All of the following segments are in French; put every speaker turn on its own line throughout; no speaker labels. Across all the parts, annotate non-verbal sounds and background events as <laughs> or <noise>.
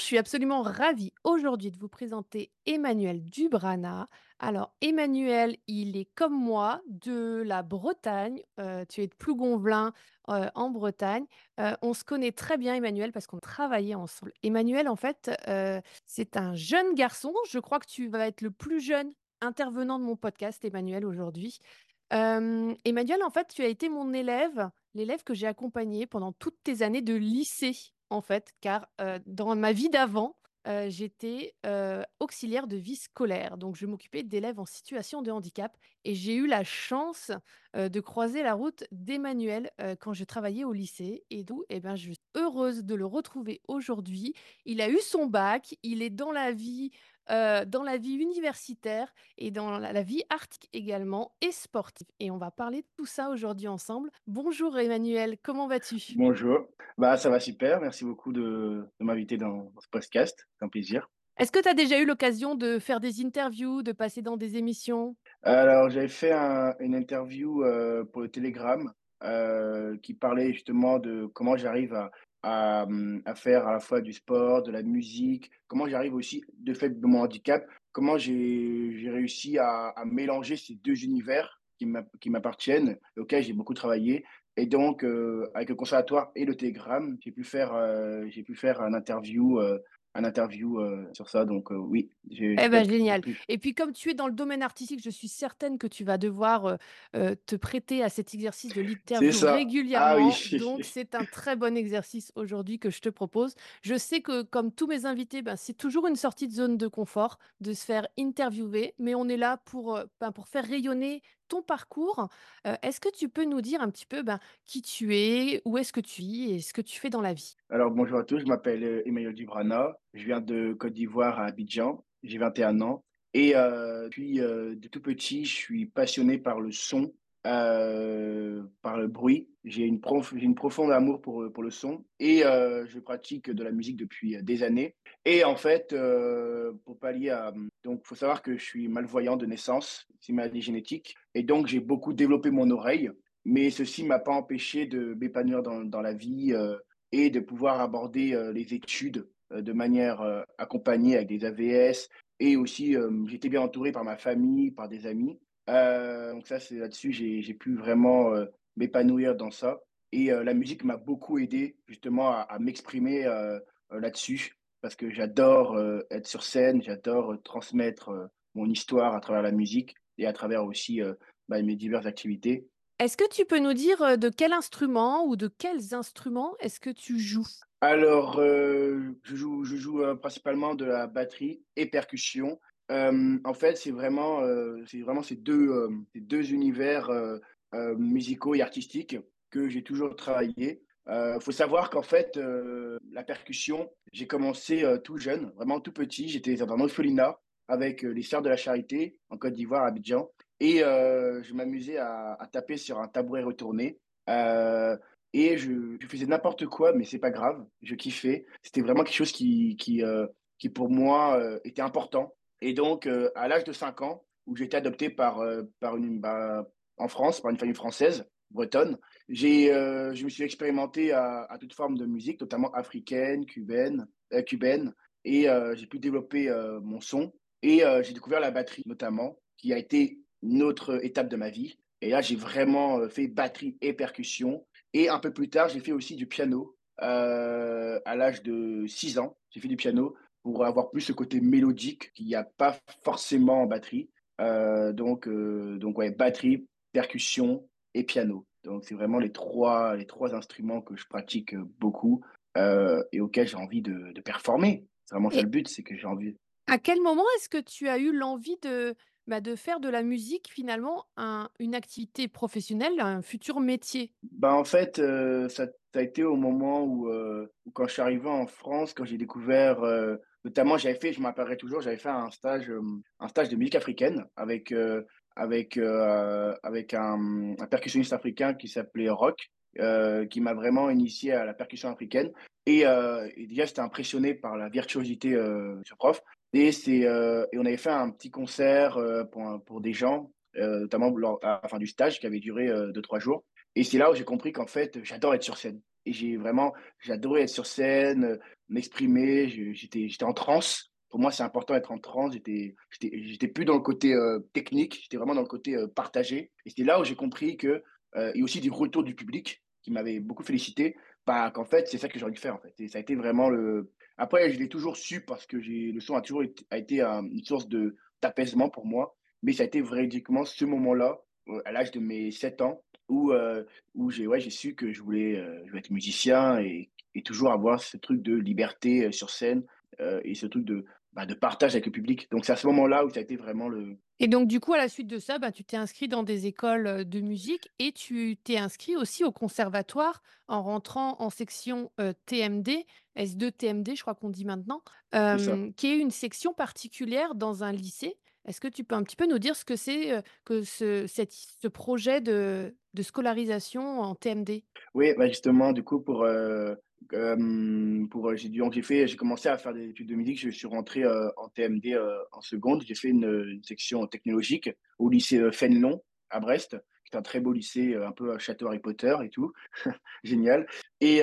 je suis absolument ravie aujourd'hui de vous présenter Emmanuel Dubrana. Alors Emmanuel, il est comme moi de la Bretagne, euh, tu es de Plougonvelin euh, en Bretagne. Euh, on se connaît très bien Emmanuel parce qu'on travaillait ensemble. Emmanuel, en fait, c'est un jeune garçon. Je crois que tu vas être le plus jeune intervenant de mon podcast, Emmanuel, aujourd'hui. Emmanuel, en fait, tu as été mon élève, l'élève que j'ai accompagné pendant toutes tes années de lycée en fait, car dans ma vie d'avant, j'étais auxiliaire de vie scolaire. Donc, je m'occupais d'élèves en situation de handicap et j'ai eu la chance de croiser la route d'Emmanuel quand je travaillais au lycée. Et d'où, eh ben, je suis heureuse de le retrouver aujourd'hui. Il a eu son bac, il est dans la vie euh, dans la vie universitaire et dans la, vie artistique également et sportive. Et on va parler de tout ça aujourd'hui ensemble. Bonjour Emmanuel, comment vas-tu?
Bonjour, bah, ça va super. Merci beaucoup de, m'inviter dans, ce podcast. C'est un plaisir.
Est-ce que tu as déjà eu l'occasion de faire des interviews, de passer dans des émissions?
Alors, j'avais fait une interview euh, pour le Telegram euh, qui parlait justement de comment j'arrive à, à, hum, à, faire à la fois du sport, de la musique, comment j'arrive aussi, de fait de mon handicap, comment j'ai réussi à, mélanger ces deux univers qui m'appartiennent, auxquels j'ai beaucoup travaillé. Et donc, euh, avec le conservatoire et le Telegram, j'ai pu faire, euh, pu faire un interview euh, un interview euh, sur ça. Donc, euh, oui.
Eh ben, génial. Et puis, comme tu es dans le domaine artistique, je suis certaine que tu vas devoir euh, te prêter à cet exercice de l'interview ah régulièrement. <laughs> Donc, c'est un très bon exercice aujourd'hui que je te propose. Je sais que, comme tous mes invités, ben, c'est toujours une sortie de zone de confort de se faire interviewer, mais on est là pour, ben, pour faire rayonner ton parcours. est-ce que tu peux nous dire un petit peu ben, qui tu es, où est-ce que tu vis et ce que tu fais dans la vie?
Alors bonjour à tous, je m'appelle Emmanuel Dubrana, je viens de Côte d'Ivoire à Abidjan, j'ai 21 ans. Et puis de tout petit, je suis passionné par le son, par le bruit. J'ai une, prof, une profonde amour pour, pour le son et je pratique de la musique depuis des années. Et en fait, pour pallier à... Donc, il faut savoir que je suis malvoyant de naissance, c'est une maladie génétique. Et donc, j'ai beaucoup développé mon oreille. Mais ceci ne m'a pas empêché de m'épanouir dans, dans, la vie et de pouvoir aborder les études de manière accompagnée avec des AVS. Et aussi, j'étais bien entouré par ma famille, par des amis. Donc ça, c'est là-dessus, j'ai pu vraiment m'épanouir dans ça. Et la musique m'a beaucoup aidé justement à, à m'exprimer là-dessus parce que j'adore euh, être sur scène, j'adore euh, transmettre euh, mon histoire à travers la musique et à travers aussi bah, mes diverses activités.
Est-ce que tu peux nous dire de quel instrument ou de quels instruments est-ce que tu joues?
Alors, je joue, je joue principalement de la batterie et percussion. En fait, c'est vraiment, c'est vraiment ces deux, ces deux univers musicaux et artistiques que j'ai toujours travaillé. Il euh, faut savoir qu'en fait, euh, la percussion, j'ai commencé euh, tout jeune, vraiment tout petit. J'étais dans un orphelinat avec les Sœurs de la Charité en Côte d'Ivoire, à Abidjan. Et je m'amusais à, taper sur un tabouret retourné. et je, faisais n'importe quoi, mais c'est pas grave. Je kiffais. C'était vraiment quelque chose qui, qui, qui pour moi, était important. Et donc, à l'âge de 5 ans, où j'ai été adopté par, par une, bah, en France, par une famille française, bretonne. Euh, je me suis expérimenté à, à, toute forme de musique, notamment africaine, cubaine, euh, cubaine et euh, j'ai pu développer mon son. Et j'ai découvert la batterie, notamment, qui a été une autre étape de ma vie. Et là, j'ai vraiment fait batterie et percussion. Et un peu plus tard, j'ai fait aussi du piano. à l'âge de 6 ans, j'ai fait du piano pour avoir plus ce côté mélodique qu'il n'y a pas forcément en batterie. donc, donc ouais, batterie, percussion, et piano. Donc, c'est vraiment les trois, les trois instruments que je pratique beaucoup euh, et auxquels j'ai envie de, performer. C'est vraiment ça le but, c'est que j'ai envie.
À quel moment est-ce que tu as eu l'envie de bah, de faire de la musique finalement un une activité professionnelle, un futur métier?
Bah, en fait, ça a été au moment où, quand je suis arrivé en France, quand j'ai découvert, notamment j'avais fait je m'en rappellerai toujours, j'avais fait un stage, un stage de musique africaine avec, avec, avec un, percussionniste africain qui s'appelait heu, qui m'a vraiment initié à la percussion africaine et et déjà j'étais impressionné par la virtuosité, de ce prof et c'est, heu et on avait fait un petit concert, heu, pour pour des gens, heu, notamment lors à la fin du stage qui avait duré, heu, 2-3 jours. Et c'est là où j'ai compris qu'en fait, j'adore être sur scène. Et j'ai vraiment j'adorais être sur scène, m'exprimer, j'étais j'étais en transe. Pour moi, c'est important d'être en transe, j'étais j'étais j'étais plus dans le côté, technique, j'étais vraiment dans le côté, partagé. Et c'est là où j'ai compris que, et aussi des retours du public qui m'avaient beaucoup félicité, bah, qu'en fait, c'est ça que j'ai envie de faire, en fait. Et ça a été vraiment le après je l'ai toujours su parce que le son a toujours été une source d'apaisement pour moi, mais ça a été véridiquement ce moment-là, heu, à l'âge de mes 7 ans où, heu, où j'ai ouais, su que je voulais, heu, je voulais être musicien et et toujours avoir ce truc de liberté, sur scène, et ce truc de, bah, de partage avec le public. Donc c'est à ce moment-là où ça a été vraiment le
Et donc du coup, à la suite de ça, bah, tu t'es inscrit dans des écoles, heu, de musique et tu t'es inscrit aussi au conservatoire en rentrant en section, heu, TMD, S2 TMD, je crois qu'on dit maintenant, hem, qui est une section particulière dans un lycée. Est-ce que tu peux un petit peu nous dire ce que c'est, que ce cette ce projet de de scolarisation en TMD?
Oui, bah, justement, du coup, pour, heu, hem, pour, heu, j'ai dû j'ai j'ai commencé à faire des études de musique, je suis rentré, heu, en TMD, en seconde. J'ai fait une, section technologique au lycée, Fénelon à Brest, qui est un très beau lycée, un peu, heu, château Harry Potter et tout, <laughs> génial. Et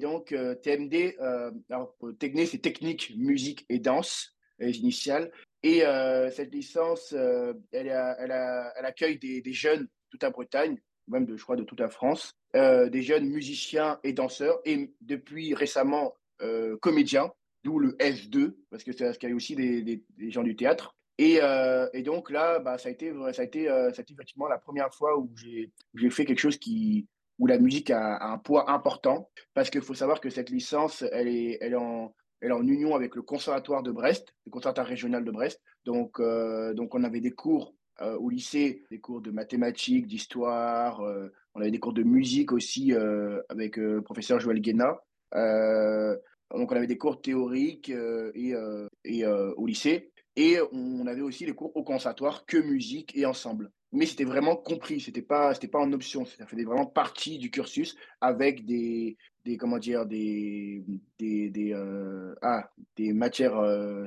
donc TMD, alors, techné, c'est technique, musique et danse, les initiales. Et cette licence, elle accueille des jeunes toute la Bretagne, même de je crois de toute la France euh, des jeunes musiciens et danseurs, et depuis récemment euh, comédiens, d'où le S2, parce que c'est parce qu'il y a aussi des, gens du théâtre. Et, euh, donc là, bah, ça a été, ça a été, ça a été effectivement la première fois où j'ai, fait quelque chose qui, où la musique a, un poids important, parce qu'il faut savoir que cette licence, elle est, elle en, elle en union avec le conservatoire de Brest, le conservatoire régional de Brest. Donc, donc on avait des cours euh, au lycée, des cours de mathématiques, d'histoire, euh, on avait des cours de musique aussi euh, avec le professeur Joël Guéna. Donc on avait des cours théoriques et, et au lycée. Et on avait aussi les cours au conservatoire que musique et ensemble. Mais c'était vraiment compris, c'était pas, pas en option, ça faisait vraiment partie du cursus avec des, des comment dire, des, des, des, ah, des matières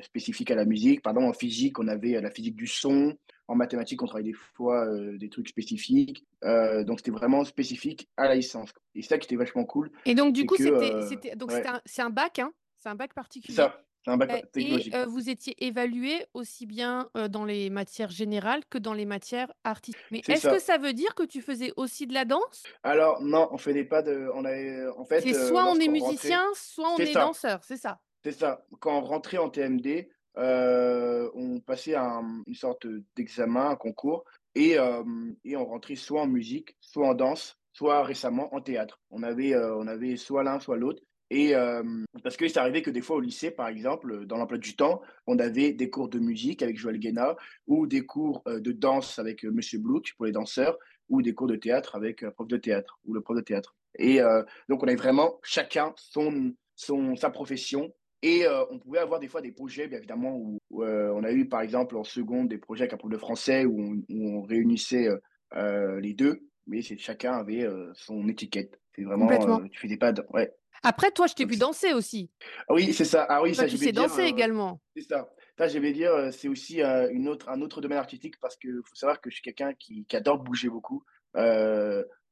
spécifiques à la musique. Pardon, en physique, on avait la physique du son, en mathématiques, on travaille des fois euh, des trucs spécifiques. Euh, donc, c'était vraiment spécifique à la licence. Et c'est ça qui était vachement cool,
Et donc du
c'est
coup,
euh, ouais,
un c'est un bac, hein? C'est un bac
c'est
particulier?
ça, c'est un bac
et
technologique.
heu, vous étiez évalués aussi bien, dans les matières générales que dans les matières artistiques. Mais
C'est
est-ce que
ça.
veut dire que tu faisais aussi de la danse?
Alors, non, on faisait pas de. On avait, en fait,
C'est soit on est musicien,
rentrait,
soit on
c'est
est
ça,
danseur, c'est ça?
c'est ça. Quand on rentrait en TMD, on passait un- une sorte d'examen, un concours, et, euh, et on rentrait soit en musique, soit en danse, soit récemment en théâtre. On avait, euh, on avait soit l'un, soit l'autre. Et euh, parce que c'est arrivé que des fois au lycée, par exemple, dans l'emploi du temps, on avait des cours de musique avec Joël Guéna, ou des cours euh, de danse avec euh, Monsieur Blouk pour les danseurs, ou des cours de théâtre avec un prof de théâtre, ou le prof de théâtre. Et euh, donc on avait vraiment chacun son, son, sa profession et euh, on pouvait avoir des fois des projets, bien évidemment, où, où, euh, on a eu par exemple en seconde des projets avec un prof de français où on, où on réunissait euh, les deux, mais chacun avait son étiquette. C'est vraiment,
Complètement.
tu faisais pas de... Ouais.
Après toi, je t'ai vu danser aussi.
ah oui, c'est ça. Ah oui,
Toi,
ça,
tu sais
dire,
danser également.
c'est ça. Ça, je vais dire, c'est aussi une autre, un autre domaine artistique parce que faut savoir que je suis quelqu'un qui, qui adore bouger beaucoup.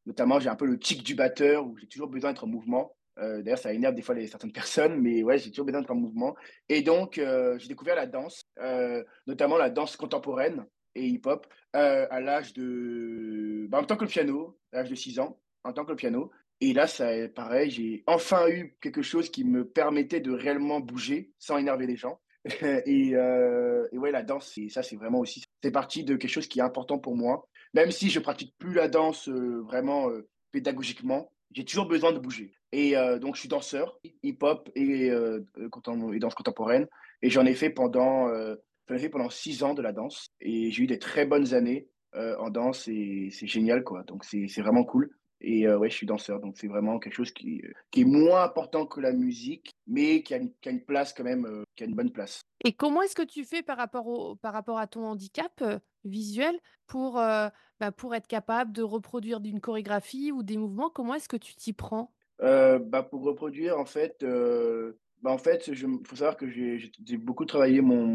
Notamment, j'ai un peu le tic du batteur où j'ai toujours besoin d'être en mouvement. Euh, d'ailleurs, ça énerve des fois certaines personnes, mais ouais, j'ai toujours besoin d'être en mouvement. Et donc, euh, j'ai découvert la danse, euh, notamment la danse contemporaine et hip-hop, à l'âge de. Bah, en temps que le piano, à l'âge de 6 ans, en tant que le piano. Et là, ça, pareil, j'ai enfin eu quelque chose qui me permettait de réellement bouger sans énerver les gens. <laughs> et, et ouais, la danse, c'est, ça, c'est vraiment aussi, c'est partie de quelque chose qui est important pour moi. Même si je pratique plus la danse vraiment pédagogiquement, j'ai toujours besoin de bouger. Et euh, donc, je suis danseur, hip-hop et, euh, et danse contemporaine. Et j'en ai fait pendant, euh, ai fait pendant six ans de la danse et j'ai eu des très bonnes années euh, en danse et c'est génial, quoi. Donc, c'est vraiment cool. Et ouais, je suis danseur, donc c'est vraiment quelque chose qui, qui est moins important que la musique, mais qui a une, qui a une place quand même, qui a une bonne place.
Et comment est-ce que tu fais par rapport au par rapport à ton handicap, visuel pour, bah, pour être capable de reproduire d'une chorégraphie ou des mouvements? Comment est-ce que tu t'y prends?
Heu, bah, pour reproduire, en fait, heu, bah, en fait, il faut savoir que j'ai beaucoup travaillé mon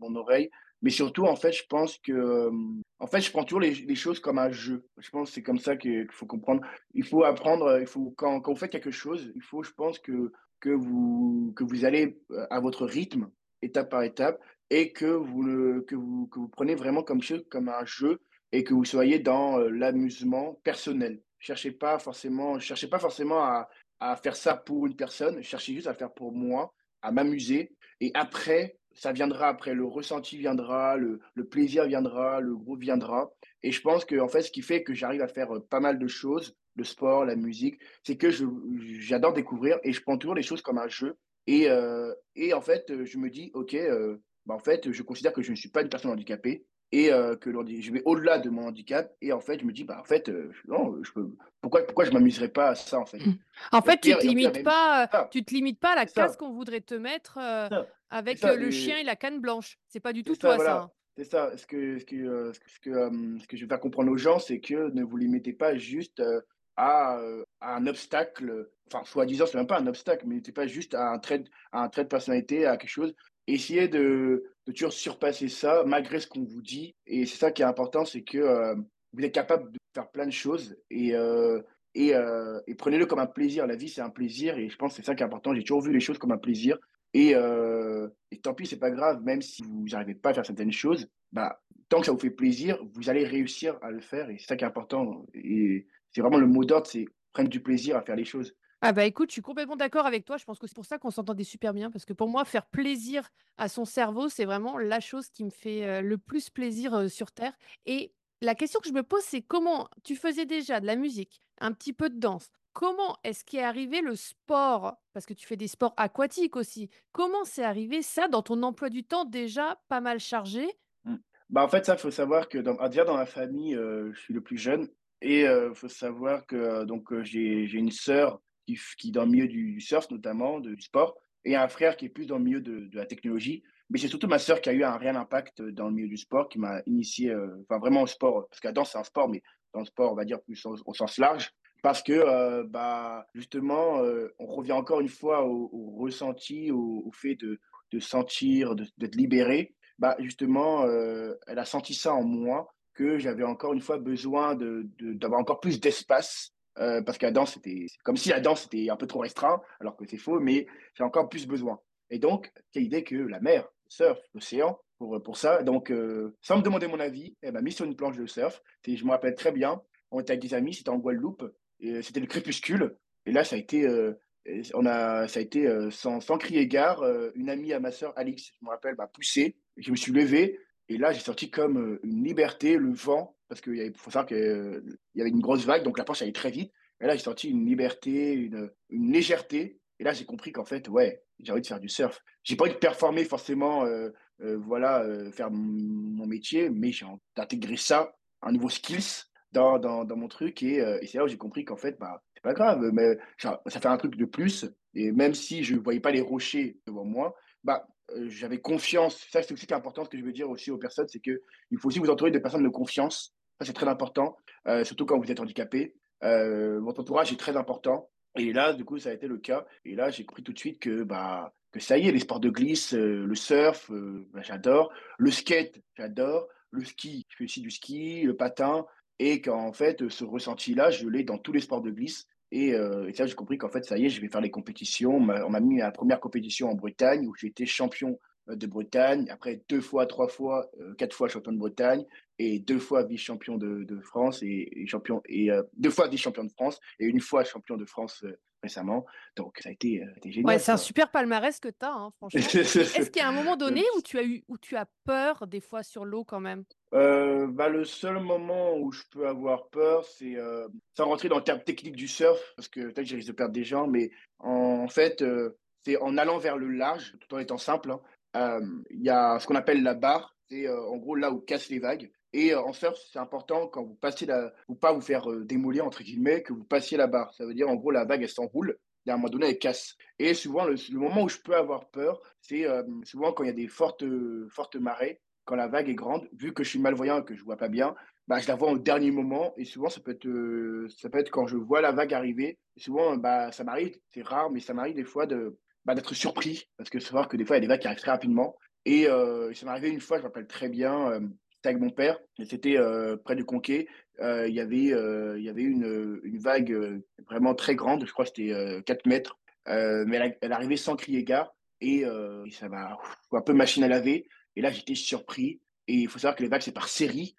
mon oreille, mais surtout, en fait, je pense que, hem, en fait, je prends toujours les choses comme un jeu. Je pense que c'est comme ça qu'il faut comprendre. Il faut apprendre, il faut quand quand vous faites quelque chose, il faut, je pense que que vous que vous allez, à votre rythme, étape par étape et que vous que vous que vous prenez vraiment comme comme un jeu et que vous soyez dans, l'amusement personnel. Cherchez pas forcément pas forcément à à faire ça pour une personne, cherchez juste à faire pour moi, à m'amuser. Et après, ça viendra après, le ressenti viendra, le le plaisir viendra, le groupe viendra. Et je pense que en fait, ce qui fait que j'arrive à faire, heu, pas mal de choses, le sport, la musique, c'est que j'adore découvrir et je prends toujours les choses comme un jeu. Et heu et en fait, je me dis: «OK, heu, bah, en fait, je considère que je ne suis pas une personne handicapée et heu, que je vais au-delà de mon handicap» et en fait, je me dis: «Bah, en fait, heu, non, je peux pourquoi pourquoi je m'amuserais pas à ça, en fait?»
Mmh. En fait, tu te
pire
limites
même
pas,
ça,
tu te limites pas à la
c'est
case qu'on voudrait te mettre,
c'est c'est
avec,
ça
heu, le chien
et
la canne blanche. C'est pas du
c'est
tout
ça,
toi ça,
c'est ça. Ce que ce que, ce que ce que, hem, ce que je vais faire comprendre aux gens, c'est que ne vous limitez pas juste, à, un obstacle, enfin, soi-disant, c'est même pas un obstacle, mais limitez pas juste à un trait à un trait de personnalité, à quelque chose. Essayez de de toujours surpasser ça malgré ce qu'on vous dit et c'est ça qui est important, c'est que, heu, vous êtes capable de faire plein de choses et heu et heu et prenez-le comme un plaisir. La vie, c'est un plaisir et je pense que c'est ça qui est important. J'ai toujours vu les choses comme un plaisir et et tant pis, c'est pas grave, même si vous n'arrivez pas à faire certaines choses, bah, tant que ça vous fait plaisir, vous allez réussir à le faire et c'est ça qui est important et c'est vraiment le mot d'ordre, c'est prendre du plaisir à faire les choses.
Ah bah, écoute, je suis complètement d'accord avec toi. Je pense que c'est pour ça qu'on s'entendait super bien parce que pour moi, faire plaisir à son cerveau, c'est vraiment la chose qui me fait, heu, le plus plaisir, sur terre et la question que je me pose, c'est comment tu faisais déjà de la musique, un petit peu de danse. Comment est-ce qu'est arrivé le sport? Parce que tu fais des sports aquatiques aussi. Comment c'est arrivé ça dans ton emploi du temps déjà pas mal chargé?
Mmh. Bah, en fait, ça, faut savoir que dans déjà dans ma famille, je suis le plus jeune et heu, faut savoir que, donc j'ai une sœur qui est dans le milieu du surf notamment, de du sport et un frère qui est plus dans le milieu de de la technologie. Mais c'est surtout ma sœur qui a eu un réel impact, dans le milieu du sport, qui m'a initié, heu, enfin vraiment au sport, parce que la danse, c'est un sport, mais dans le sport, on va dire plus au sens large. Parce que, heu, bah, justement, on revient encore une fois au ressenti, au fait de de sentir, de d'être libéré bah, justement, elle a senti ça en moi, que j'avais encore une fois besoin de de d'avoir encore plus d'espace, heu, parce que la danse, c'était comme si la danse était un peu trop restreint, alors que c'est faux, mais j'ai encore plus besoin. Et donc quelle idée que la mer, le surf, l'océan pour, pour ça. Donc heu, sans me demander mon avis, elle m'a mis sur une planche de surf. Et je me rappelle très bien, on était avec des amis, c'était en Guadeloupe et c'était le crépuscule. Et là, ça a été, on a ça a été, sans sans crier gare, une amie à ma sœur, Alix, je me rappelle, m'a poussé. Je me suis levé. Et là, j'ai senti comme, une liberté, le vent, parce qu'il faut savoir qu'il y avait une grosse vague, donc la planche allait très vite et là, j'ai senti une liberté, une, légèreté et là, j'ai compris qu'en fait, ouais, j'ai envie de faire du surf. J'ai pas envie de performer forcément, heu heu, voilà, faire mon métier, mais j'ai d'intégrer ça, un nouveau skills dans dans dans mon truc et c'est là où j'ai compris qu'en fait, bah, c'est pas grave, mais ça fait un truc de plus et même si je voyais pas les rochers devant moi, bah, j'avais confiance. Ça, c'est aussi important, ce que je veux dire aussi aux personnes, c'est qu'il faut aussi vous entourer de personnes de confiance. Ça, c'est très important, heu, surtout quand vous êtes handicapé. Heu, votre entourage est très important et là, du coup, ça a été le cas et là, j'ai compris tout de suite que, bah, que ça y est, les sports de glisse, heu, le surf, heu, bah, j'adore. Le skate, j'adore. Le ski, je fais aussi du ski, le patin et qu'en fait, ce ressenti-là, je l'ai dans tous les sports de glisse et ça, j'ai compris qu'en fait, ça y est, je vais faire les compétitions. On m'a mis à la 1 compétition en Bretagne où j'ai été champion, de Bretagne. Après 2 fois, 3 fois, 4 fois champion de Bretagne et 2 fois vice-champion de de France et et champion et heu, 2 fois vice-champion de France et une fois champion de France, heu, récemment. Donc ça a été, heu, été
Ouais,
génial,
c'est un super palmarès que tu as, hein, <laughs> franchement est-ce qu'il y a un moment donné où tu as eu où tu as peur des fois sur l'eau quand même?
Heu, bah, le seul moment où je peux avoir peur, c'est, sans rentrer dans le terme technique du surf, parce que peut-être je risque de perdre des gens, mais en fait, c'est en allant vers le large, tout en étant simple, hein, euh, il y a ce qu'on appelle la barre, c'est euh, en gros là où cassent les vagues. Et euh, en surf, c'est important quand vous passez la, ou pas vous faire euh, démolir entre guillemets, que vous passiez la barre. Ça veut dire en gros la vague elle s'enroule à un moment donné elle casse. Et souvent le, moment où je peux avoir peur, c'est euh, souvent quand il y a des fortes, fortes marées, quand la vague est grande. Vu que je suis malvoyant et que je vois pas bien, bah, je la vois au dernier moment. Et souvent ça peut être, ça peut être quand je vois la vague arriver. Souvent bah ça m'arrive, c'est rare, mais ça m'arrive des fois de bah, d'être surpris parce que vrai que des fois il y a des vagues qui arrivent très rapidement. Et ça m'est arrivé une fois, je me rappelle très bien, avec mon père, c'était euh, près du Conquet. Euh, Il y avait, euh, y avait une, vague vraiment très grande, je crois que c'était euh, 4 mètres, mais elle, arrivait sans crier gare, et, et ça m'a un peu machine à laver. Et là, j'étais surpris. Et il faut savoir que les vagues, c'est par série.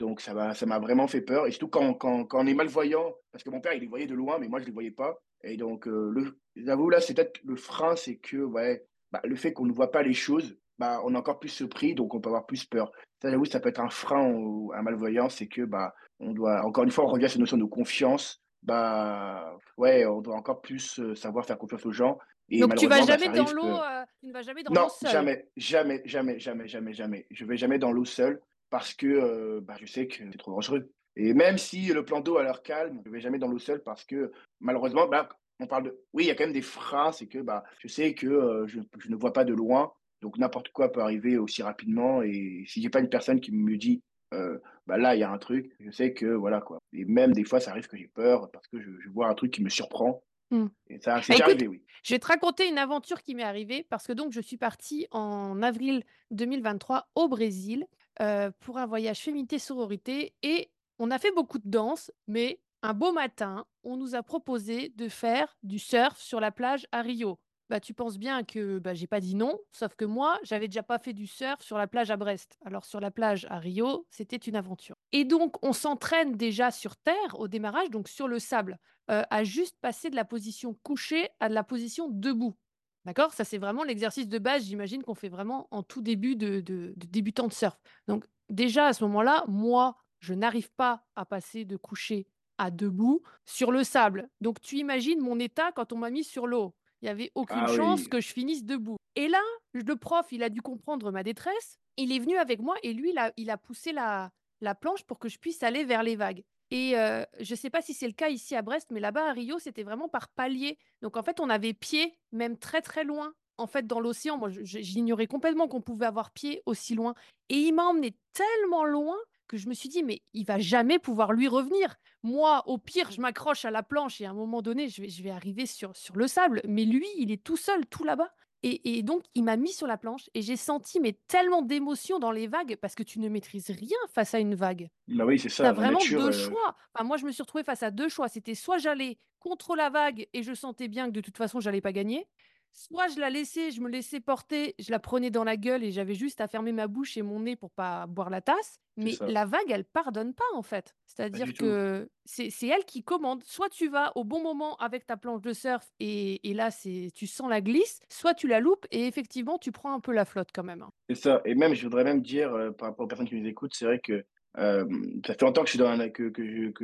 Donc ça m'a vraiment fait peur. Et surtout quand, on est malvoyant, parce que mon père, il les voyait de loin, mais moi, je les voyais pas. Et donc, euh, j'avoue, là, c'est peut-être le frein, c'est que ouais, bah, le fait qu'on ne voit pas les choses, bah, on est encore plus surpris, donc on peut avoir plus peur. Ça, j'avoue, ça peut être un frein à un malvoyant, c'est que bah, on doit, encore une fois, on revient à cette notion de confiance. Bah, ouais, on doit encore plus euh, savoir faire confiance aux gens. Et
Donc tu vas
bah,
dans
arrive
l'eau,
que
euh, tu ne vas jamais dans l'eau seul.
jamais, jamais, jamais, jamais, jamais, jamais. Je vais jamais dans l'eau seul parce que euh, bah, je sais que c'est trop dangereux. Et même si le plan d'eau a l'air calme, je vais jamais dans l'eau seul parce que malheureusement, bah, on parle de. Oui, il y a quand même des freins, c'est que bah, je sais que euh, je, je ne vois pas de loin, donc n'importe quoi peut arriver aussi rapidement. Et si j'ai pas une personne qui me dit, euh, bah là, il y a un truc, je sais que voilà quoi. Et même des fois, ça arrive que j'ai peur parce que je, je vois un truc qui me surprend.
Hmm.
Et ça, c'est
Bah,
arrivé, oui.
je vais te raconter une aventure qui m'est arrivée parce que donc je suis partie en avril 2023 au Brésil euh, pour un voyage féminité sororité et on a fait beaucoup de danse, mais un beau matin, on nous a proposé de faire du surf sur la plage à Rio. Bah, tu penses bien que bah, j'ai pas dit non, sauf que moi, j'avais déjà pas fait du surf sur la plage à Brest. Alors sur la plage à Rio, c'était une aventure. Et donc on s'entraîne déjà sur terre au démarrage, donc sur le sable euh, à juste passer de la position couchée à de la position debout. D'accord? Ça, c'est vraiment l'exercice de base, j'imagine, qu'on fait vraiment en tout début de, de, débutant de surf. Donc, déjà, à ce moment-là, moi, je n'arrive pas à passer de coucher à debout sur le sable. Donc, tu imagines mon état quand on m'a mis sur l'eau? Il n'y avait aucune
Ah
chance
oui,
que je finisse debout. Et là, le prof, il a dû comprendre ma détresse. Il est venu avec moi et lui, il a, il a poussé la, la planche pour que je puisse aller vers les vagues. Et heu, je ne sais pas si c'est le cas ici à Brest, mais là-bas à Rio, c'était vraiment par palier. Donc en fait, on avait pied, même très, très loin, en fait, dans l'océan. Moi, j'ignorais complètement qu'on pouvait avoir pied aussi loin et il m'a emmené tellement loin que je me suis dit: «Mais il va jamais pouvoir lui revenir. Moi, au pire, je m'accroche à la planche et à un moment donné, je vais je vais arriver sur sur le sable, mais lui, il est tout seul, tout là-bas» et et donc il m'a mis sur la planche et j'ai senti, mais tellement d'émotions dans les vagues parce que tu ne maîtrises rien face à une vague.
bah oui, c'est ça.
Vraiment
nature,
2
euh,
choix. Enfin, moi, je me suis retrouvée face à 2 choix. C'était soit j'allais contre la vague et je sentais bien que de toute façon, j'allais pas gagner, soit je la laissais, je me laissais porter, je la prenais dans la gueule et j'avais juste à fermer ma bouche et mon nez pour pas boire la tasse. Mais la vague, elle pardonne pas, en fait. C'est-à-dire que c'est elle qui commande. Soit tu vas au bon moment avec ta planche de surf et et là, c'est tu sens la glisse, soit tu la loupes et effectivement, tu prends un peu la flotte quand même, hein.
C'est ça et même je voudrais même dire, heu, par rapport aux personnes qui nous écoutent, c'est vrai que, hem, ça fait longtemps que je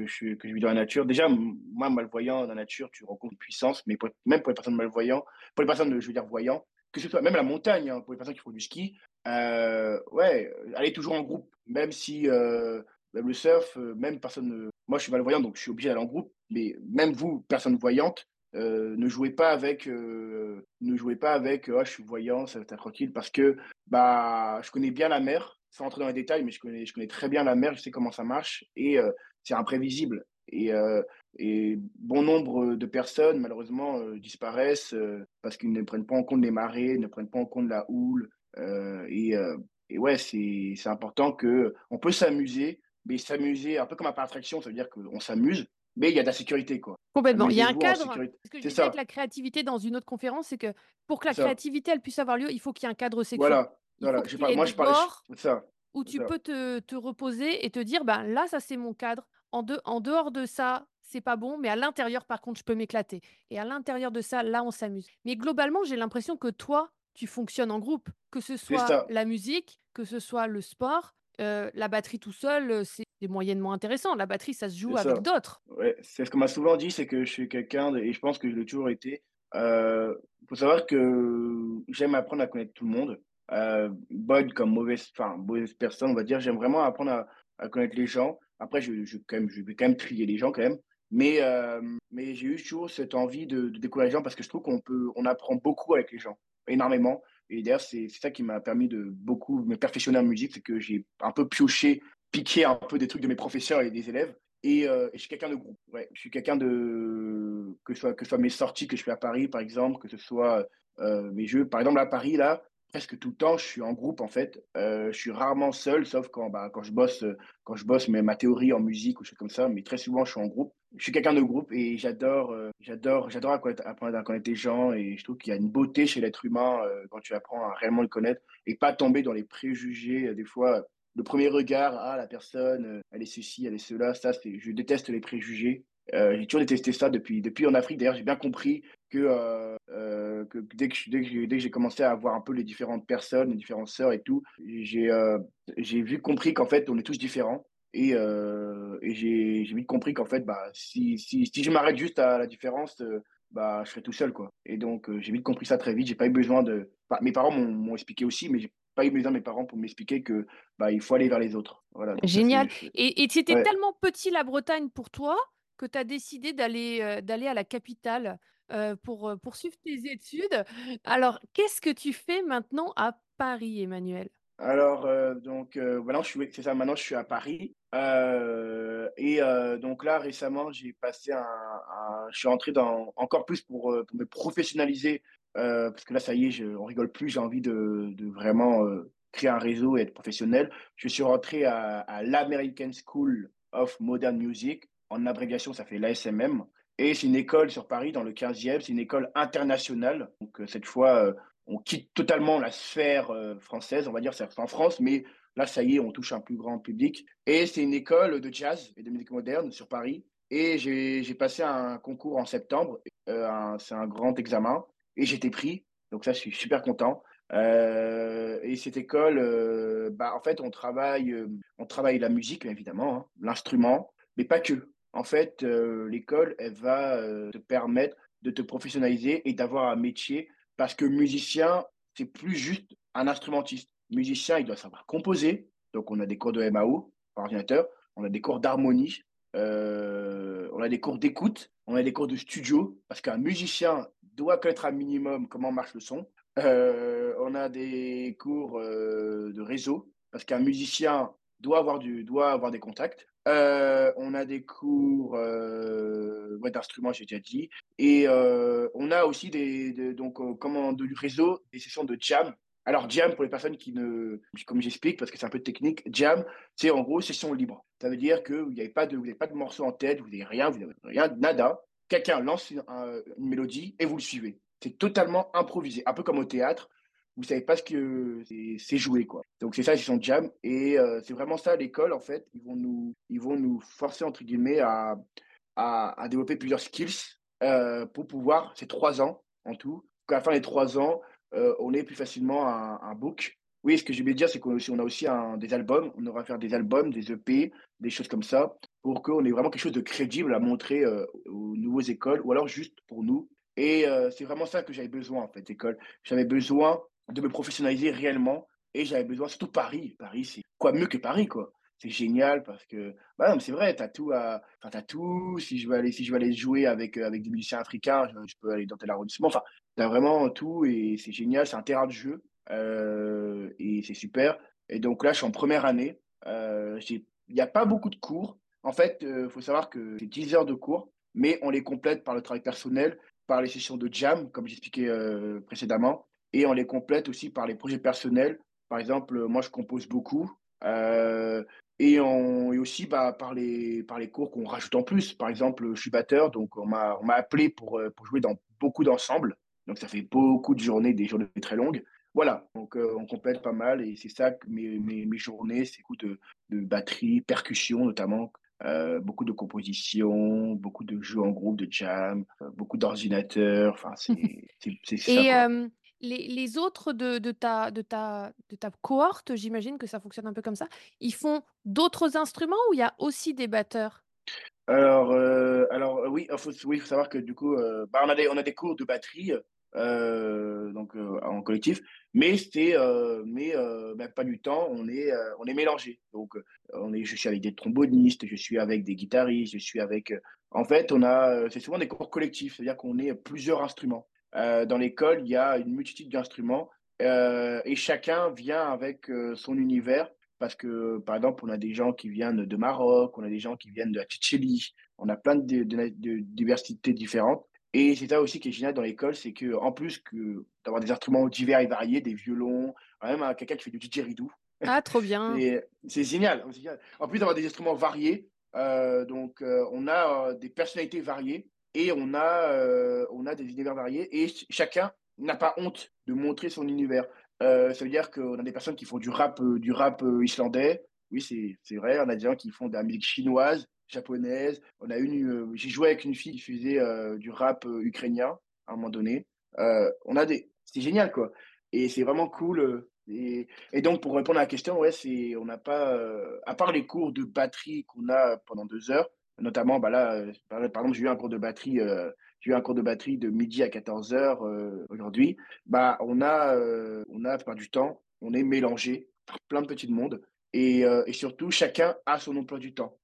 suis que je vis dans la nature. Déjà, moi, malvoyant, dans la nature, tu rencontres puissance, mais même pour les personnes malvoyants, pour les personnes, je veux dire, voyants, que ce soit même la montagne, hein, pour les personnes qui font du ski, heu, ouais, aller toujours en groupe, même si, même le surf, heu, même personne, moi, je suis malvoyant, donc je suis obligé d'aller en groupe, mais même vous, personnes voyantes, heu, ne jouez pas avec, ne jouez pas avec, «Ah, je suis voyant, ça va être tranquille» parce que bah, je connais bien la mer, sans rentrer dans les détails, mais je connais, je connais très bien la mer, je sais comment ça marche et euh, c'est imprévisible. Et, euh, et bon nombre de personnes, malheureusement, euh, disparaissent parce qu'ils ne prennent pas en compte les marées, ne prennent pas en compte la houle. et, et ouais, c'est, important que on peut s'amuser, mais s'amuser un peu comme un parc d'attraction, ça veut dire qu'on s'amuse, mais il y a de la sécurité, quoi.
Complètement. Il y a un cadre. Ce que je disais avec la créativité dans une autre conférence, c'est que pour que la
ça.
créativité, elle puisse avoir lieu, il faut qu'il y ait un cadre sécure.
Voilà, voilà. Je par- moi, je parlais, c'est ça,
où tu
ça,
peux te, te reposer et te dire, ben là, ça c'est mon cadre. En, de- en dehors de ça, c'est pas bon, mais à l'intérieur, par contre, je peux m'éclater. Et à l'intérieur de ça, là, on s'amuse. Mais globalement, j'ai l'impression que toi, tu fonctionnes en groupe, que ce soit la musique, que ce soit le sport. euh, la batterie tout seul, euh, c'est moyennement intéressant. La batterie, ça se joue avec d'autres.
Ouais, c'est ce qu'on m'a souvent dit, c'est que je suis quelqu'un de et je pense que je l'ai toujours été, heu, faut savoir que j'aime apprendre à connaître tout le monde heu, bonne comme mauvaise enfin, mauvaise personne, on va dire. J'aime vraiment apprendre à connaître les gens. Après je vais quand même trier les gens quand même, mais hem, mais j'ai eu toujours cette envie de découvrir les gens parce que je trouve qu'on peut on apprend beaucoup avec les gens, énormément et d'ailleurs c'est ça qui m'a permis de beaucoup me perfectionner en musique, c'est que j'ai un peu pioché, piqué un peu des trucs de mes professeurs et des élèves et et je suis quelqu'un de groupe. Je suis quelqu'un de que ce soit mes sorties que je fais à Paris, par exemple, que ce soit, heu, mes jeux. Par exemple, à Paris, là, presque tout le temps, je suis en groupe, en fait. Heu, je suis rarement seul, sauf quand, bah, quand je bosse, heu, quand je bosse mais ma théorie en musique ou choses comme ça, mais très souvent, je suis en groupe. Je suis quelqu'un de groupe et j'adore, heu, j'adore j'adore apprendre à connaître des gens et je trouve qu'il y a une beauté chez l'être humain, quand tu apprends à réellement le connaître et pas tomber dans les préjugés, des fois, le premier regard, ah la personne, elle est ceci, elle est cela, ça c'est je déteste les préjugés. Heu, j'ai toujours détesté ça depuis depuis en Afrique. D'ailleurs, j'ai bien compris que, heu heu, que dès que je dès que j'ai dès que j'ai commencé à voir un peu les différentes personnes, les différentes sœurs et tout, j'ai, j'ai vite compris qu'en fait, on est tous différents et heu et j'ai j'ai vite compris qu'en fait, bah, si si si je m'arrête juste à la différence, bah, je serais tout seul, quoi et donc j'ai vite compris ça très vite. J'ai pas eu besoin de mes parents m'ont m'ont expliqué aussi, mais j'ai pas eu besoin de mes parents pour m'expliquer que, bah, il faut aller vers les autres. Voilà, ça
Génial et c'était
ouais.
tellement petit la Bretagne pour toi que tu as décidé d'aller, d'aller à la capitale, heu, pour, heu, poursuivre tes études. Alors, qu'est-ce que tu fais maintenant à Paris, Emmanuel?
Alors, heu, donc, maintenant je suis c'est ça, maintenant je suis à Paris, et donc là récemment j'ai passé un je suis entré dans encore plus pour, me professionnaliser, parce que là ça y est, je on rigole plus, j'ai envie de vraiment, créer un réseau et être professionnel. Je suis rentré à l'American School of Modern Music, en abréviation ça fait l'ASMM et c'est une école sur Paris dans le 15e, c'est une école internationale, donc, heu, cette fois, on quitte totalement la sphère euh, française, on va dire, c'est en France, mais là, ça y est, on touche un plus grand public. Et c'est une école de jazz et de musique moderne sur Paris. Et j'ai passé un concours en septembre, euh, c'est un grand examen, et j'étais pris. Donc ça, je suis super content. Euh, et cette école, euh, bah, en fait, on travaille, euh, on travaille la musique, évidemment, hein, l'instrument, mais pas que. En fait, euh, l'école, elle va euh, te permettre de te professionnaliser et d'avoir un métier parce que musicien, c'est plus juste un instrumentiste. Musicien, il doit savoir composer. Donc, on a des cours de MAO ordinateur, on a des cours d'harmonie, euh, on a des cours d'écoute, on a des cours de studio, parce qu'un musicien doit connaître un minimum comment marche le son. On a des cours de réseau, parce qu'un musicien doit avoir des contacts. Euh, on a des cours euh, d'instruments, j'ai déjà dit. Et euh, on a aussi des, donc, comment, du réseau, des sessions de jam. Alors, jam, pour les personnes qui ne, comme j'explique, parce que c'est un peu technique, jam, c'est en gros session libre. Ça veut dire que vous n'avez pas de, pas de morceau en tête, vous n'avez rien, vous n'avez rien, nada. Quelqu'un lance une, un- une mélodie et vous le suivez. C'est totalement improvisé, un peu comme au théâtre. Vous savez pas ce que c'est c'est joué, quoi. Donc c'est ça, session de jam. Et euh, c'est vraiment ça, l'école, en fait. Ils vont nous, ils vont nous forcer, entre guillemets, à, à, développer plusieurs skills euh, pour pouvoir, c'est trois ans en tout, qu'à la fin des trois ans, euh, on ait plus facilement un, book. Oui, ce que je vais dire, c'est qu'on a aussi, des albums, on aura à faire des albums, des EP, des choses comme ça, pour qu'on ait vraiment quelque chose de crédible à montrer aux nouvelles écoles, ou alors juste pour nous. Et c'est vraiment ça que j'avais besoin, en fait, école. J'avais besoin de me professionnaliser réellement, et j'avais besoin, surtout Paris. Paris, c'est quoi mieux que Paris, quoi? C'est génial parce que bah, c'est vrai, tu as tout enfin, tu tout. Si je veux aller si je veux aller jouer avec, heu, avec des musiciens africains, je peux aller dans tel arrondissement. Enfin, tu as vraiment tout et c'est génial. C'est un terrain de jeu, heu et c'est super et donc là, je suis en première année. J'ai il y a pas beaucoup de cours. En fait, il faut savoir que c'est 10 heures de cours, mais on les complète par le travail personnel, par les sessions de jam, comme j'expliquais, précédemment et on les complète aussi par les projets personnels. Par exemple, moi, je compose beaucoup, heu et, on, et aussi bah, par, les, par les cours qu'on rajoute en plus. Par exemple, je suis batteur, donc on m'a on m'a appelé pour, euh, pour jouer dans beaucoup d'ensembles. Donc ça fait beaucoup de journées, des journées très longues. Voilà, donc euh, on complète pas mal et c'est ça que mes, mes, mes journées, c'est beaucoup de, de batterie, percussion notamment, euh, beaucoup de composition, beaucoup de jeux en groupe, de jam, euh, beaucoup d'ordinateurs, enfin c'est <laughs> ça
Et les autres de ta de ta de ta cohorte, j'imagine que ça fonctionne un peu comme ça, ils font d'autres instruments ou il y a aussi des batteurs?
Alors, heu, alors, heu, oui, il faut savoir que du coup, heu, bah, on a des on a des cours de batterie, euh, donc euh, en collectif, mais c'est euh, mais euh, bah, pas du temps, on est euh, on est mélangé. Donc euh, on est, je suis avec des trombonistes, je suis avec des guitaristes, je suis avec. euh, en fait, on a, euh, c'est souvent des cours collectifs, c'est-à-dire qu'on est plusieurs instruments. Euh, dans l'école, il y a une multitude d'instruments euh, et chacun vient avec euh, son univers. Parce que, par exemple, on a des gens qui viennent de Maroc, on a des gens qui viennent de la Tchétchénie, on a plein de, de, de- de diversités différentes. Et c'est ça aussi qui est génial dans l'école, c'est que en plus que d'avoir des instruments divers et variés, des violons, même hein, quelqu'un qui fait du didgeridoo,
Ah, trop bien. <laughs>
c'est génial. En plus d'avoir des instruments variés, euh, donc euh, on a euh, des personnalités variées et on a, euh, on a des univers variés et ch- chacun n'a pas honte de montrer son univers. Euh, ça veut dire qu'on a des personnes qui font du rap, euh, du rap islandais. Oui, c'est vrai. On a des gens qui font de la musique chinoise, japonaise. On a une, j'ai joué avec une fille qui faisait du rap ukrainien à un moment donné. On a des, c'est génial quoi. Et c'est vraiment cool. et, et donc, pour répondre à la question, ouais, c'est, on n'a pas, à part les cours de batterie qu'on a pendant deux heures, notamment, bah là, euh, par, par exemple, j'ai eu un cours de batterie, euh, j'ai un cours de batterie de midi à 14 heures euh, aujourd'hui. Bah, on a, euh, on a, plupart du temps, on est mélangé par plein de petits mondes et, et surtout, chacun a son emploi du temps.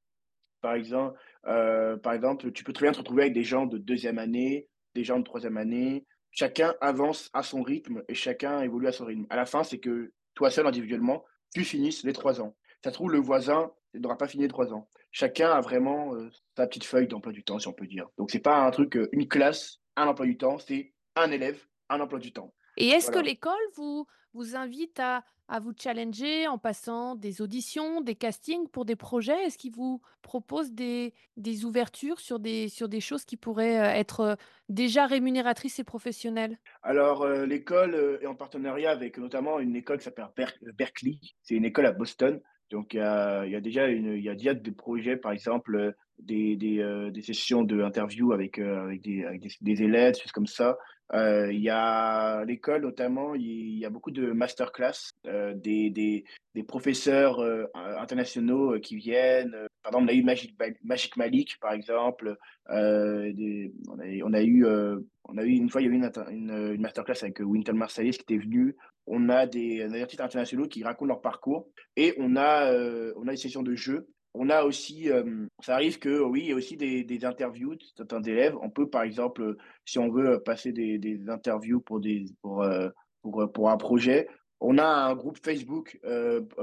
Par exemple, par exemple, tu peux très bien te retrouver avec des gens de deuxième année, des gens de troisième année. Chacun avance à son rythme et chacun évolue à son rythme. À la fin, c'est que toi seul, individuellement, tu finisses les trois ans. Ça se trouve, le voisin n'aura pas fini les trois ans. Chacun a vraiment euh, sa petite feuille d'emploi du temps, si on peut dire. Donc, c'est pas un truc, euh, une classe, un emploi du temps, c'est un élève, un emploi du temps.
Et est-ce que l'école vous, vous invite à, à vous challenger en passant des auditions, des castings pour des projets? Est-ce qu'ils vous proposent des, des ouvertures sur des, sur des choses qui pourraient euh, être déjà rémunératrices et professionnelles?
Alors, euh, l'école est en partenariat avec notamment une école qui s'appelle Ber- Berkeley. C'est une école à Boston. Donc, il y a, déjà déjà des projets, par exemple, euh, des, des, euh, sessions d'interview avec, euh, avec, des, avec des, des élèves, choses comme ça. Il y a l'école, notamment, il y a beaucoup de masterclass, des, des, des professeurs internationaux qui viennent. Par on a eu Magic, Magic Malik, par exemple. On, a, eu on a eu une fois, il y a eu une, une, une masterclass avec Winton Marsalis qui était venu. On a des, des artistes internationaux qui racontent leur parcours et on a, euh, on a des sessions de jeux. On a aussi, euh, ça arrive que oui, il y a aussi des, interviews de certains élèves. On peut, par exemple, si on veut passer des, interviews pour, des, pour, euh, pour, pour un projet, on a un groupe Facebook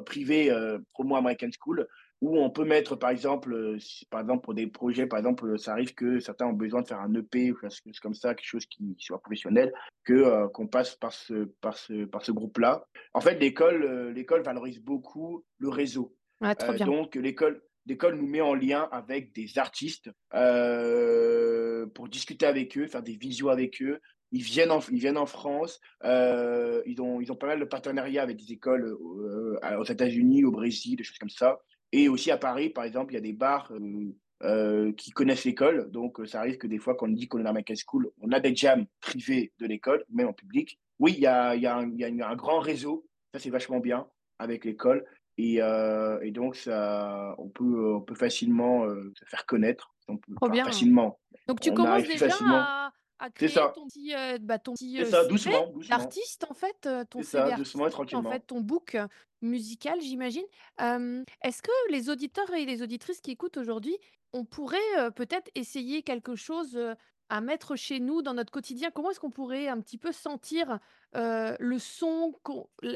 privé Promo American School où on peut mettre, par exemple, euh, si- par exemple, pour des projets, par exemple, ça arrive que certains ont besoin de faire un EP ou quelque chose comme ça, quelque chose qui, soit professionnel, que euh, qu'on passe par ce, par ce, par ce groupe-là. En fait, l'école, euh, l'école valorise beaucoup le réseau.
Ah, trop
Euh,
bien.
donc, l'école, l'école nous met en lien avec des artistes euh, pour discuter avec eux, faire des visios avec eux. Ils viennent en, ils viennent en France. euh, ils, ont, ils ont pas mal de partenariats avec des écoles euh, aux États-Unis, au Brésil, des choses comme ça. Et aussi à Paris, par exemple, il y a des bars euh, euh, qui connaissent l'école. Donc, euh, ça arrive que des fois, quand on dit qu'on est dans American School, on a des jams privés de l'école, même en public. Oui, il y a, il y a, un, il y a un grand réseau. Ça, c'est vachement bien avec l'école. Et, euh, et donc, ça, on, peut, on peut facilement euh, se faire connaître. On peut,
bien.
facilement.
Donc tu
On
commences déjà
facilement.
à, à
C'est
créer
ça.
ton petit, euh, bah, ton petit
C'est
euh,
ça, doucement, doucement.
en fait, euh, ton
ça,
CV
doucement
artistique, en fait,
tranquillement.
ton book euh, musical, j'imagine. Euh, est-ce que les auditeurs et les auditrices qui écoutent aujourd'hui, on pourrait euh, peut-être essayer quelque chose euh, à mettre chez nous dans notre quotidien? Comment est-ce qu'on pourrait un petit peu sentir euh, le son,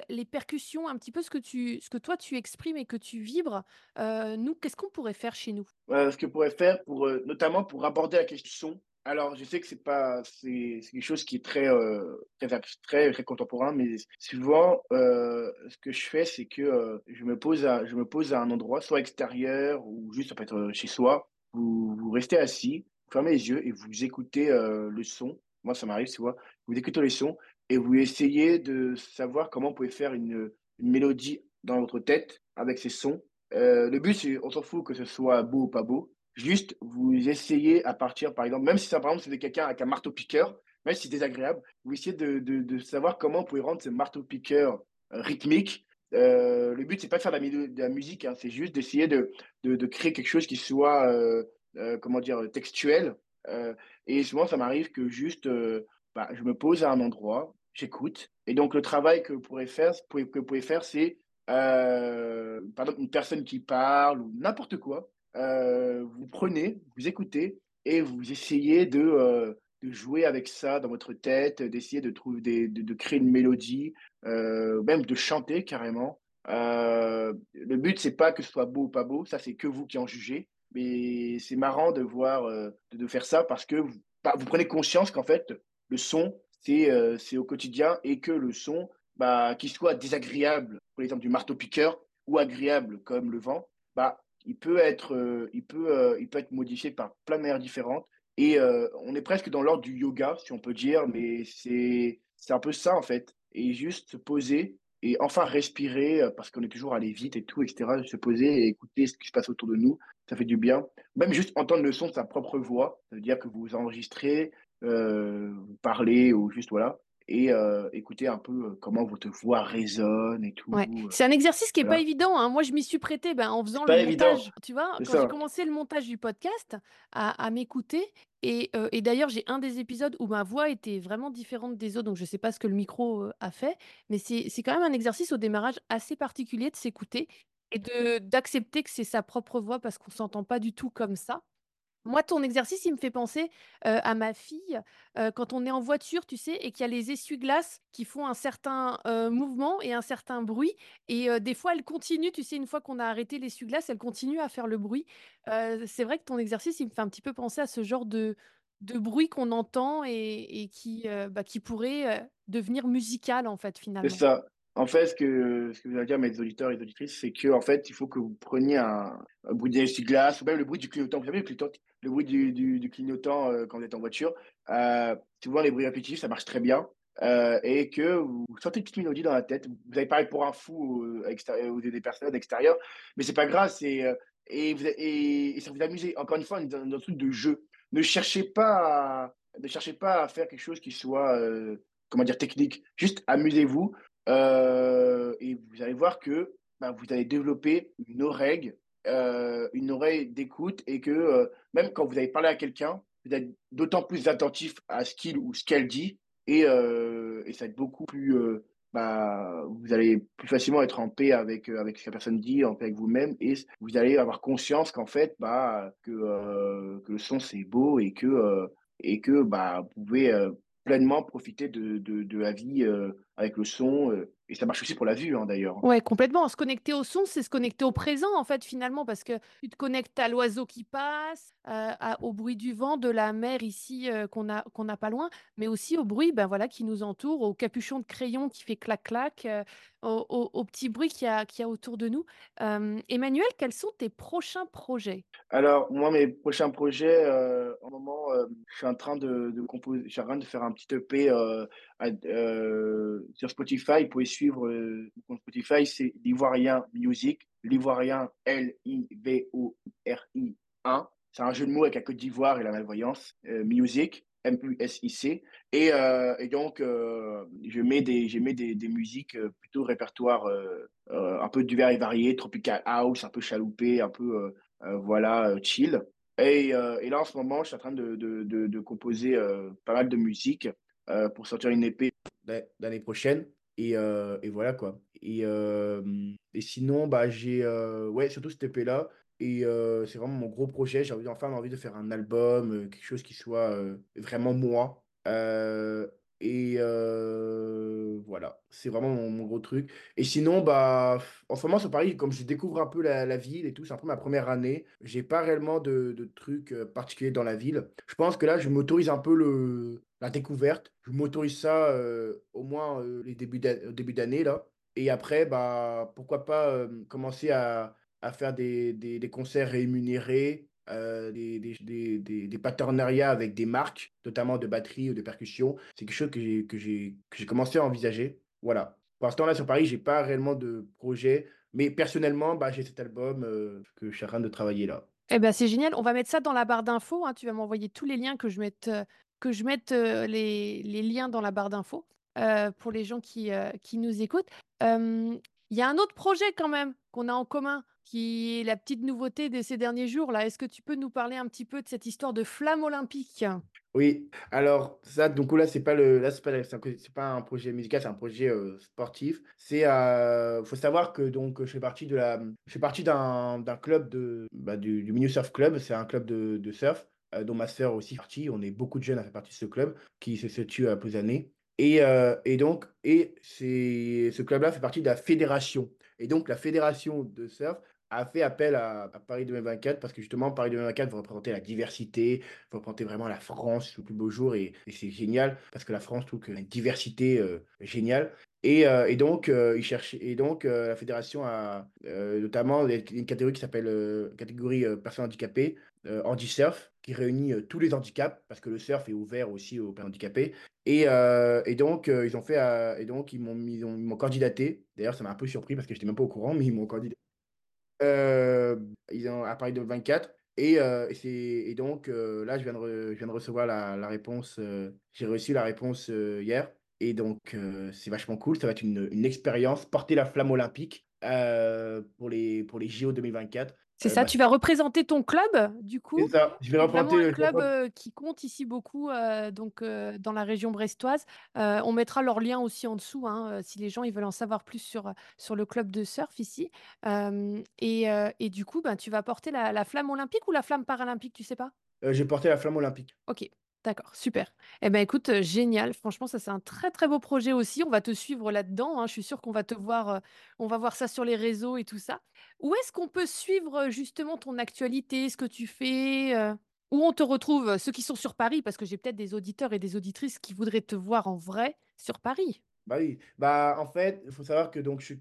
les percussions, un petit peu ce que tu, ce que toi tu exprimes et que tu vibres? Euh, nous, qu'est-ce qu'on pourrait faire chez nous?
Euh, ce que pourrait faire, pour, euh, notamment pour aborder la question. Alors, je sais que c'est pas, c'est quelque chose qui est très, euh, très abstrait, très contemporain, mais souvent, euh, ce que je fais, c'est que euh, je me pose à, je me pose à un endroit, soit extérieur ou juste ça peut être chez soi. Vous, vous restez assis, vous fermez les yeux et vous écoutez euh, le son. Moi, ça m'arrive, tu vois. Vous écoutez les sons et vous essayez de savoir comment vous pouvez faire une, une mélodie dans votre tête avec ces sons euh, le but, c'est, on s'en fout que ce soit beau ou pas beau. Juste, vous essayez à partir, par exemple, même si ça, par exemple, c'est quelqu'un avec un marteau-piqueur, même si c'est désagréable, vous essayez de, de, de savoir comment vous pouvez rendre ce marteau-piqueur rythmique. Euh, le but, c'est pas de faire de la, musique, hein, c'est juste d'essayer de, de, créer quelque chose qui soit, euh, euh, comment dire, textuel. Et souvent, ça m'arrive que juste, bah, je me pose à un endroit, j'écoute. Et donc, le travail que vous faire, que vous pouvez faire, c'est, par exemple, une personne qui parle ou n'importe quoi, euh, vous prenez, vous écoutez et vous essayez de, euh, de jouer avec ça dans votre tête, d'essayer de trouver de, de créer une mélodie, euh, même de chanter carrément. Le but, c'est pas que ce soit beau ou pas beau, ça c'est que vous qui en jugez. Mais c'est marrant de voir, de, faire ça parce que vous, bah, vous prenez conscience qu'en fait, le son, c'est c'est au quotidien et que le son, bah, qu'il soit désagréable, pour l'exemple du marteau-piqueur, ou agréable comme le vent, bah, il peut être, euh, il peut, euh, il peut être modifié par plein de manières différentes. Et euh, on est presque dans l'ordre du yoga, si on peut dire, mais c'est c'est un peu ça en fait. Et juste se poser et enfin respirer, parce qu'on est toujours allé vite et tout, etc. Se poser et écouter ce qui se passe autour de nous, ça fait du bien. Même juste entendre le son de sa propre voix, ça veut dire que vous enregistrez, vous parlez ou juste voilà, et euh, écouter un peu comment votre voix résonne et tout.
Ouais, c'est un exercice qui est pas évident, hein. Moi, je m'y suis prêtée, ben, en faisant le
évident,
montage, tu vois? Quand j'ai commencé le montage du podcast, à à m'écouter et et d'ailleurs, j'ai un des épisodes où ma voix était vraiment différente des autres, donc je sais pas ce que le micro, a fait, mais c'est quand même un exercice au démarrage assez particulier de s'écouter et d'accepter que c'est sa propre voix parce qu'on s'entend pas du tout comme ça. Moi, ton exercice, il me fait penser, à ma fille, quand on est en voiture, tu sais? Et qu'il y a les essuie-glaces qui font un certain, mouvement et un certain bruit et des fois, elle continue, tu sais? Une fois qu'on a arrêté l'essuie-glace, elle continue à faire le bruit. C'est vrai que ton exercice, il me fait un petit peu penser à ce genre de de bruit qu'on entend et et qui, bah, qui pourrait, devenir musical, en fait,
C'est
finalement.
ça. En fait, ce que, ce que je veux dire mes auditeurs et auditrices, c'est que en fait, il faut que vous preniez un, un bruit d'essuie-glace ou même le bruit du clignotant. Vous savez, le clignotant, le bruit du, clignotant euh, quand vous êtes en voiture. Euh, souvent, les bruits répétitifs, ça marche très bien. Euh, et que vous sortez une petite mélodie dans la tête. Vous allez parler pour un fou euh, ou des personnes extérieures, mais c'est pas grave. C'est et, vous, ça vous amuse. Encore une fois, dans, un truc de jeu. Ne cherchez pas, à, ne cherchez pas à faire quelque chose qui soit comment dire technique. Juste amusez-vous euh, et vous allez voir que bah, vous allez développer une oreille, euh, une oreille d'écoute et que euh, même quand vous allez parler à quelqu'un, vous êtes d'autant plus attentif à ce qu'il ou ce qu'elle dit et, ça va être beaucoup plus. bah, vous allez plus facilement être en paix avec, avec ce que la personne dit, en paix avec vous-même, et vous allez avoir conscience qu'en fait, bah, que, le son c'est beau et que, et que vous pouvez pleinement profiter de, de, la vie euh, avec le son. euh, et ça marche aussi pour la vue, hein, d'ailleurs.
Ouais, complètement. Se connecter au son, c'est se connecter au présent, en fait, finalement, parce que tu te connectes à l'oiseau qui passe, heu, à au bruit du vent, de la mer ici, heu, qu'on a qu'on n'a pas loin, mais aussi au bruit, ben, voilà, qui nous entoure, au capuchon de crayon qui fait clac clac, heu, au au au petit bruit qu'il y a qu'il y a autour de nous. Emmanuel, quels sont tes prochains projets?
Alors, moi, mes prochains projets, euh, en moment, euh, je suis en train de, de composer, je suis en train de faire un petit EP euh, euh, sur Spotify. Vous pouvez suivre euh, mon Spotify, c'est l'Ivoirien Music, l'Ivoirien L-I-V-O-R-I-1. C'est un jeu de mots avec la Côte d'Ivoire et la malvoyance. euh, Music, M-U-S-I-C. Et, euh, et donc, euh, je mets des, je mets des, musiques plutôt répertoire un peu divers et varié, tropical house, un peu chaloupé, un peu voilà, chill. Et, là, en ce moment, je suis en train de, de, composer pas mal de musique euh, pour sortir une épée l'année prochaine. Et, euh, et voilà quoi. Et, euh, et sinon, bah, j'ai ouais, surtout cette épée-là. Et c'est vraiment mon gros projet. J'ai envie, enfin envie de faire un album, quelque chose qui soit vraiment moi. Et euh, voilà, c'est vraiment mon, gros truc. Et sinon, bah, en ce moment, sur Paris, comme je découvre un peu la, ville et tout, c'est un peu ma première année. J'ai pas réellement de, trucs euh, particuliers dans la ville. Je pense que là, je m'autorise un peu le, la découverte. Je m'autorise ça euh, au moins les débuts d'année, là. Et après, bah, pourquoi pas commencer à, à faire des, des concerts rémunérés, euh, des, des, des, des, partenariats avec des marques, notamment de batterie ou de percussion. C'est quelque chose que j'ai, que j'ai, que j'ai commencé à envisager. Voilà. Pour l'instant, là, sur Paris, j'ai pas réellement de projet. Mais personnellement, bah, j'ai cet album euh, que je suis en train de travailler là.
Eh ben, c'est génial. On va mettre ça dans la barre d'infos, hein. Tu vas m'envoyer tous les liens que je mette, heu, que je mette, les les liens dans la barre d'infos, pour les gens qui, qui nous écoutent. Il y a un autre projet quand même qu'on a en commun. Qui est la petite nouveauté de ces derniers jours là. Est-ce que tu peux nous parler un petit peu de cette histoire de flamme olympique?
Oui, alors ça, donc là, c'est pas pas c'est pas un projet musical, c'est un projet, sportif. C'est, heu, faut savoir que donc je fais partie d'un club de, bah, du du Surf Club. C'est un club de de surf, heu, dont ma sœur aussi partie. On est beaucoup de jeunes à faire partie de ce club qui se situe à Plouzané et et donc et ce club-là fait partie de la fédération et donc la fédération de surf a fait appel à Paris 2024 parce que justement Paris 2024 va représenter la diversité, va représenter vraiment la France le plus beau jour et c'est génial parce que la France trouve une diversité, heu, géniale. Et heu et donc ils cherchaient et donc heu, la fédération a, notamment il une catégorie qui s'appelle, catégorie, personnes handicapées, handi-surf qui réunit, tous les handicaps parce que le surf est ouvert aussi aux personnes handicapées. Et donc ils ont fait, et donc ils m'ont candidaté. D'ailleurs, ça m'a un peu surpris parce que j'étais même pas au courant, mais ils m'ont candidaté Heu, ils ont à Paris 2024 et heu et donc heu, là, je viens de recevoir la réponse, j'ai reçu la réponse, hier et donc c'est vachement cool. Ça va être une, une expérience, porter la flamme olympique, pour les pour les JO 2024.
C'est
Heu,
ça,
bah,
tu vas représenter ton club, du
c'est
coup,
ça, je vais représenter vais
club, heu, qui compte ici beaucoup, heu, donc dans la région brestoise. On mettra leur lien aussi en dessous, hein, si les gens ils veulent en savoir plus sur, sur le club de surf ici. Et du coup, ben, tu vas porter la la flamme olympique ou la flamme paralympique, tu sais pas?
vais porter la flamme olympique.
OK, d'accord, super. Eh ben, écoute, génial. Franchement, ça, c'est un très, très beau projet aussi. On va te suivre là-dedans, hein. Je suis sûre qu'on va te voir, on va voir ça sur les réseaux et tout ça. Où est-ce qu'on peut suivre, justement ton actualité, ce que tu fais? Où on te retrouve, ceux qui sont sur Paris? Parce que j'ai peut-être des auditeurs et des auditrices qui voudraient te voir en vrai sur Paris.
Bah oui, bah, en fait, il faut savoir que donc je suis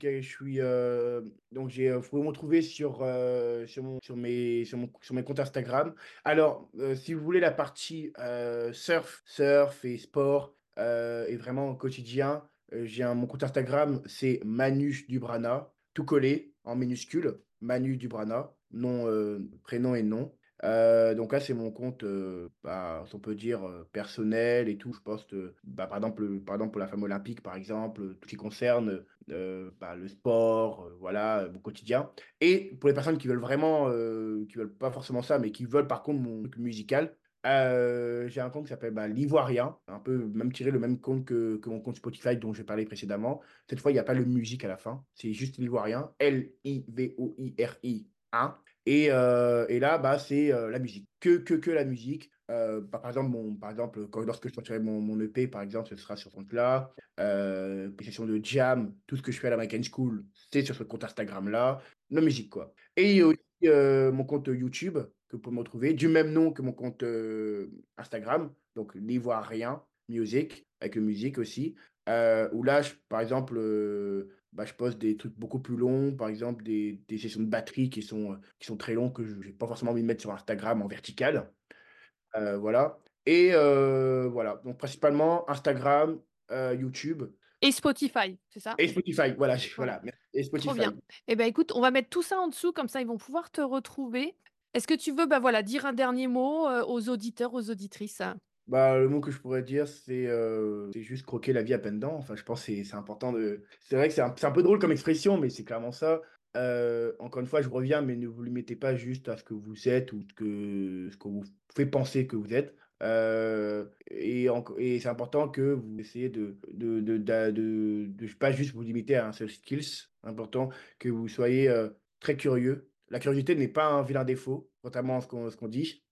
heu, donc j'ai, heu, vous pouvez me retrouver sur, heu, sur mon sur mes sur mon sur mes comptes Instagram. Alors, si vous voulez la partie, surf surf et sport, et vraiment quotidien, j'ai mon compte Instagram, c'est Manu Dubrana, tout collé en minuscule, Manu Dubrana, nom, prénom et nom. Heu, donc là, c'est mon compte, heu, bah, on peut dire, heu, personnel et tout. Je poste, bah, par exemple, pour la flamme olympique, par exemple, tout ce qui concerne, bah, le sport, voilà, mon quotidien. Et pour les personnes qui veulent vraiment, qui veulent pas forcément ça, mais qui veulent par contre mon truc musical, j'ai un compte qui s'appelle, l'Ivoirien, un peu même tiré le même compte que que mon compte Spotify dont j'ai parlé précédemment. Cette fois, il y a pas le musique à la fin, c'est juste l'Ivoirien, L-I-V-O-I-R-I-A. Et heu et là, bah, c'est, heu, la musique. Que que que la musique. Heu, bah, par exemple, mon par exemple, lorsque je sortirai mon mon EP, par exemple, ce sera sur ce compte-là. Les sessions de jam, tout ce que je fais à l'American School, c'est sur ce compte Instagram-là. La musique, quoi. Et il y a aussi, mon compte YouTube que vous pouvez me retrouver, du même nom que mon compte, Instagram, donc l'Ivoirien Music, avec le musique aussi. Heu, où là, par exemple, bah, je poste des trucs beaucoup plus longs, par exemple des des sessions de batterie qui sont, heu, qui sont très longues que je j'ai pas forcément envie de mettre sur Instagram en vertical, heu, voilà et heu, voilà, donc principalement Instagram, YouTube
Et Spotify, c'est ça?
et Spotify, voilà,
Voilà.
et
Trop
Spotify.
bien. Eh ben, écoute, on va mettre tout ça en dessous, comme ça ils vont pouvoir te retrouver. Est-ce que tu veux, bah, voilà, dire un dernier mot, aux auditeurs, aux auditrices?
Bah, le mot que je pourrais dire, c'est, c'est juste croquer la vie à pleines dents. Enfin, je pense que c'est c'est important de c'est vrai que c'est un c'est un peu drôle comme expression, mais c'est clairement ça. Encore une fois, je reviens, mais ne vous limitez pas juste à ce que vous êtes ou ce que ce qu'on vous fait penser que vous êtes. Et et c'est important que vous essayez de de de d'a de de pas juste vous limiter à un seul skills. Important que vous soyez, très curieux. La curiosité n'est pas un vilain défaut, contrairement à ce qu'on ce qu'on dit.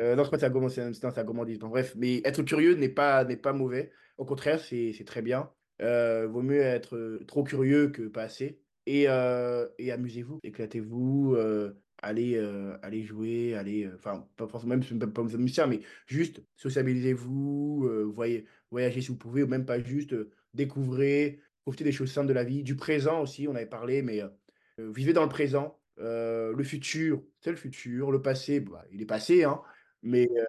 Heu, non, c'est un gourmand c'est un c'est un gourmandise. Bon bref, mais être curieux n'est pas n'est pas mauvais. Au contraire, c'est c'est très bien. Heu, vaut mieux être, heu, trop curieux que pas assez et heu et amusez-vous, éclatez-vous, heu, allez, allez jouer, allez, enfin, pas forcément même vous êtes pas musicien, mais juste sociabilisez-vous, voyez voyagez si vous pouvez ou même pas juste, découvrez, profitez des choses simples de la vie, du présent aussi, on avait parlé, mais vivez dans le présent. Le futur, c'est le futur, le passé, bah, il est passé, hein, mais heu,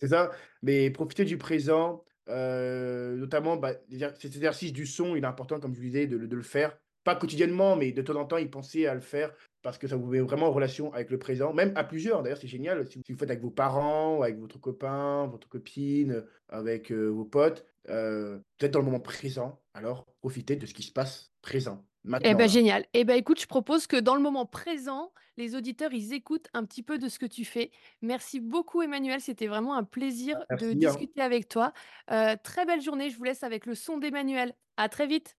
c'est ça, mais profiter du présent, heu, notamment, bah, cet exercice du son, il est important comme je vous disais de le faire. pas quotidiennement, mais de temps en temps, y penser à le faire parce que ça vous met vraiment en relation avec le présent, même à plusieurs. D'ailleurs, c'est génial si vous faites avec vos parents, avec votre copain, votre copine, avec euh, vos potes, euh, vous êtes dans le moment présent, alors profitez de ce qui se passe présent,
Eh ben
là.
génial. Eh ben écoute, je propose que dans le moment présent, les auditeurs, ils écoutent un petit peu de ce que tu fais. Merci beaucoup, Emmanuel. C'était vraiment un plaisir de
Merci, hein.
discuter avec toi. Euh, très belle journée. Je vous laisse avec le son d'Emmanuel. À très vite.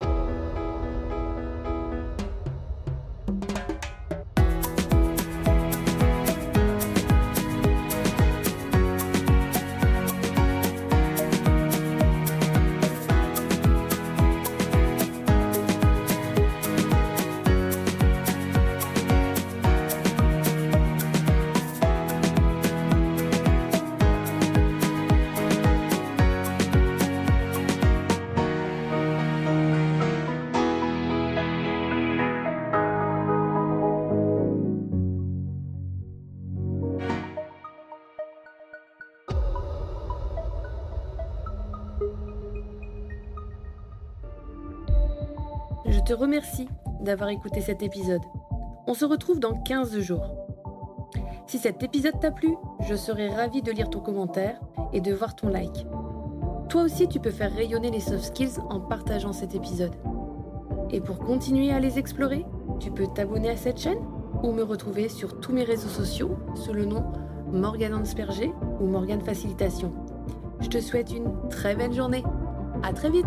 Te remercie d'avoir écouté cet épisode. On se retrouve dans 15 jours. Si cet épisode t'a plu, je serai ravie de lire ton commentaire et de voir ton like. Toi aussi, tu peux faire rayonner les soft skills en partageant cet épisode. Et pour continuer à les explorer, tu peux t'abonner à cette chaîne ou me retrouver sur tous mes réseaux sociaux sous le nom Morgane Ansperger ou Morgane Facilitation. Je te souhaite une très belle journée. À très vite!